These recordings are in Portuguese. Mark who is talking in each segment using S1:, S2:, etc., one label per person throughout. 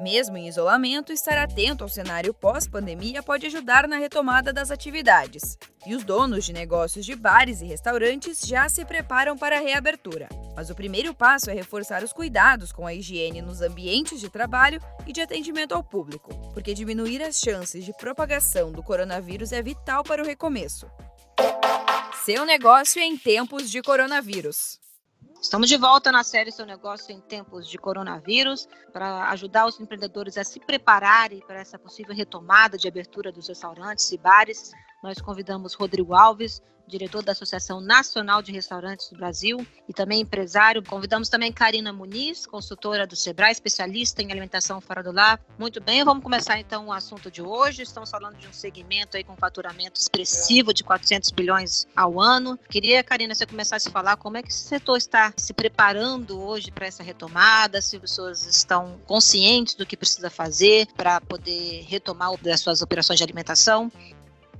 S1: Mesmo em isolamento, estar atento ao cenário pós-pandemia pode ajudar na retomada das atividades. E os donos de negócios de bares e restaurantes já se preparam para a reabertura. Mas o primeiro passo é reforçar os cuidados com a higiene nos ambientes de trabalho e de atendimento ao público, porque diminuir as chances de propagação do coronavírus é vital para o recomeço. Seu negócio em tempos de coronavírus.
S2: Estamos de volta na série Seu Negócio em Tempos de Coronavírus para ajudar os empreendedores a se prepararem para essa possível retomada de abertura dos restaurantes e bares. Nós convidamos Rodrigo Alves, diretor da Associação Nacional de Restaurantes do Brasil e também empresário. Convidamos também Karina Muniz, consultora do Sebrae, especialista em alimentação fora do lar. Muito bem, vamos começar então o assunto de hoje. Estamos falando de um segmento aí com faturamento expressivo de 400 bilhões ao ano. Queria, Karina, você começasse a falar como é que esse setor está se preparando hoje para essa retomada, se as pessoas estão conscientes do que precisa fazer para poder retomar as suas operações de alimentação.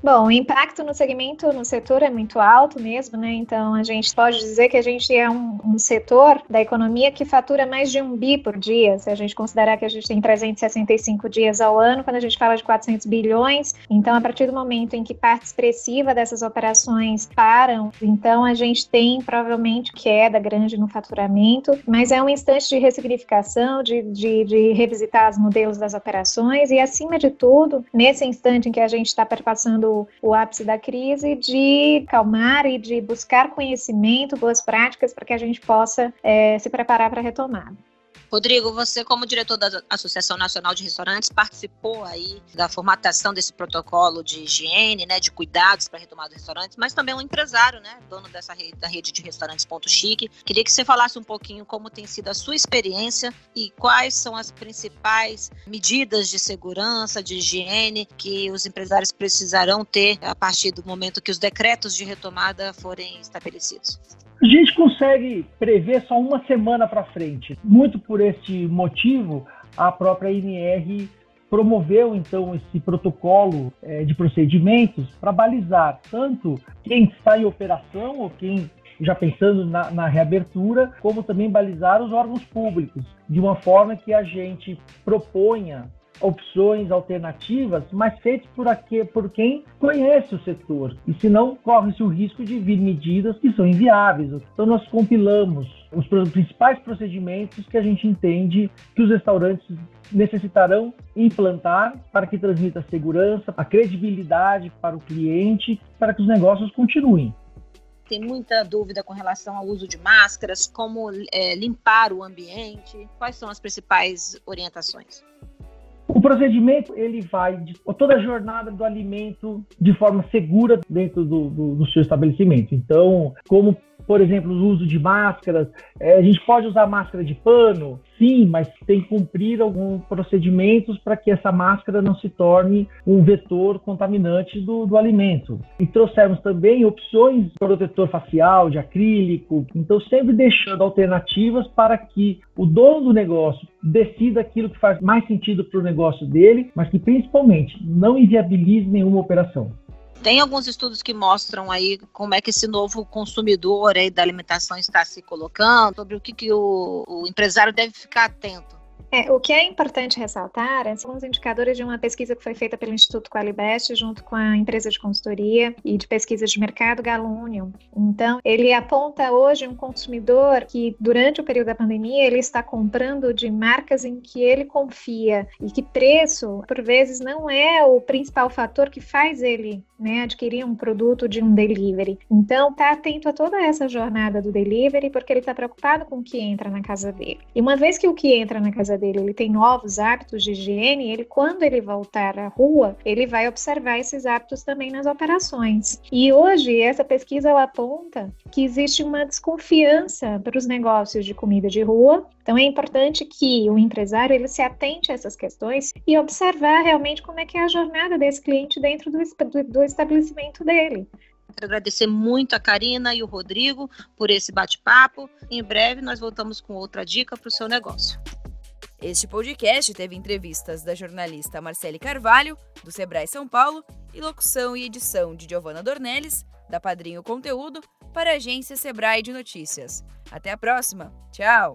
S3: Bom, o impacto no segmento, no setor é muito alto mesmo, né? Então a gente pode dizer que a gente é um, um, setor da economia que fatura mais de um bi por dia, se a gente considerar que a gente tem 365 dias ao ano, quando a gente fala de 400 bilhões. Então, a partir do momento em que parte expressiva dessas operações param, então a gente tem provavelmente queda grande no faturamento, mas é um instante de ressignificação, de, de, de revisitar os modelos das operações e, acima de tudo, nesse instante em que a gente está perpassando o, ápice da crise, de calmar e de buscar conhecimento, boas práticas, para que a gente possa é, se preparar para a retomada.
S2: Rodrigo, você como diretor da Associação Nacional de Restaurantes participou aí da formatação desse protocolo de higiene, né, de cuidados para retomar os restaurantes, mas também um empresário, né, dono dessa rede, da rede de restaurantes Ponto Chique. Queria que você falasse um pouquinho como tem sido a sua experiência e quais são as principais medidas de segurança, de higiene que os empresários precisarão ter a partir do momento que os decretos de retomada forem estabelecidos.
S4: A gente consegue prever só uma semana para frente. Muito por este motivo, a própria INR promoveu então esse protocolo é, de procedimentos para balizar tanto quem está em operação ou quem já pensando na, na, reabertura, como também balizar os órgãos públicos, de uma forma que a gente proponha opções alternativas, mas feitas por, por quem conhece o setor. E senão corre-se o risco de vir medidas que são inviáveis. Então nós compilamos os principais procedimentos que a gente entende que os restaurantes necessitarão implantar para que transmita segurança, a credibilidade para o cliente, para que os negócios continuem
S2: tem muita dúvida com relação ao uso de máscaras, como é, limpar o ambiente. Quais são as principais orientações?
S4: O procedimento ele vai de toda a jornada do alimento de forma segura dentro do, do, do seu estabelecimento. Então, como por exemplo, o uso de máscaras. É, a gente pode usar máscara de pano, sim, mas tem que cumprir alguns procedimentos para que essa máscara não se torne um vetor contaminante do, do alimento. E trouxemos também opções de protetor facial, de acrílico, então sempre deixando alternativas para que o dono do negócio decida aquilo que faz mais sentido para o negócio dele, mas que principalmente não inviabilize nenhuma operação.
S2: Tem alguns estudos que mostram aí como é que esse novo consumidor aí da alimentação está se colocando, sobre o que, que o, o empresário deve ficar atento.
S3: É, o que é importante ressaltar é alguns indicadores de uma pesquisa que foi feita pelo Instituto Qualibest junto com a empresa de consultoria e de pesquisa de mercado Galunium. Então, ele aponta hoje um consumidor que durante o período da pandemia ele está comprando de marcas em que ele confia e que preço, por vezes, não é o principal fator que faz ele né, adquirir um produto de um delivery. Então, tá atento a toda essa jornada do delivery porque ele está preocupado com o que entra na casa dele. E uma vez que o que entra na casa dele dele ele tem novos hábitos de higiene, ele quando ele voltar à rua, ele vai observar esses hábitos também nas operações. E hoje essa pesquisa ela aponta que existe uma desconfiança para os negócios de comida de rua. Então é importante que o empresário ele se atente a essas questões e observar realmente como é que é a jornada desse cliente dentro do, do, do estabelecimento dele.
S2: Quero agradecer muito a Karina e o Rodrigo por esse bate-papo. Em breve nós voltamos com outra dica para o seu negócio.
S1: Este podcast teve entrevistas da jornalista Marcele Carvalho, do Sebrae São Paulo, e locução e edição de Giovana Dornelles, da Padrinho Conteúdo, para a agência Sebrae de Notícias. Até a próxima. Tchau!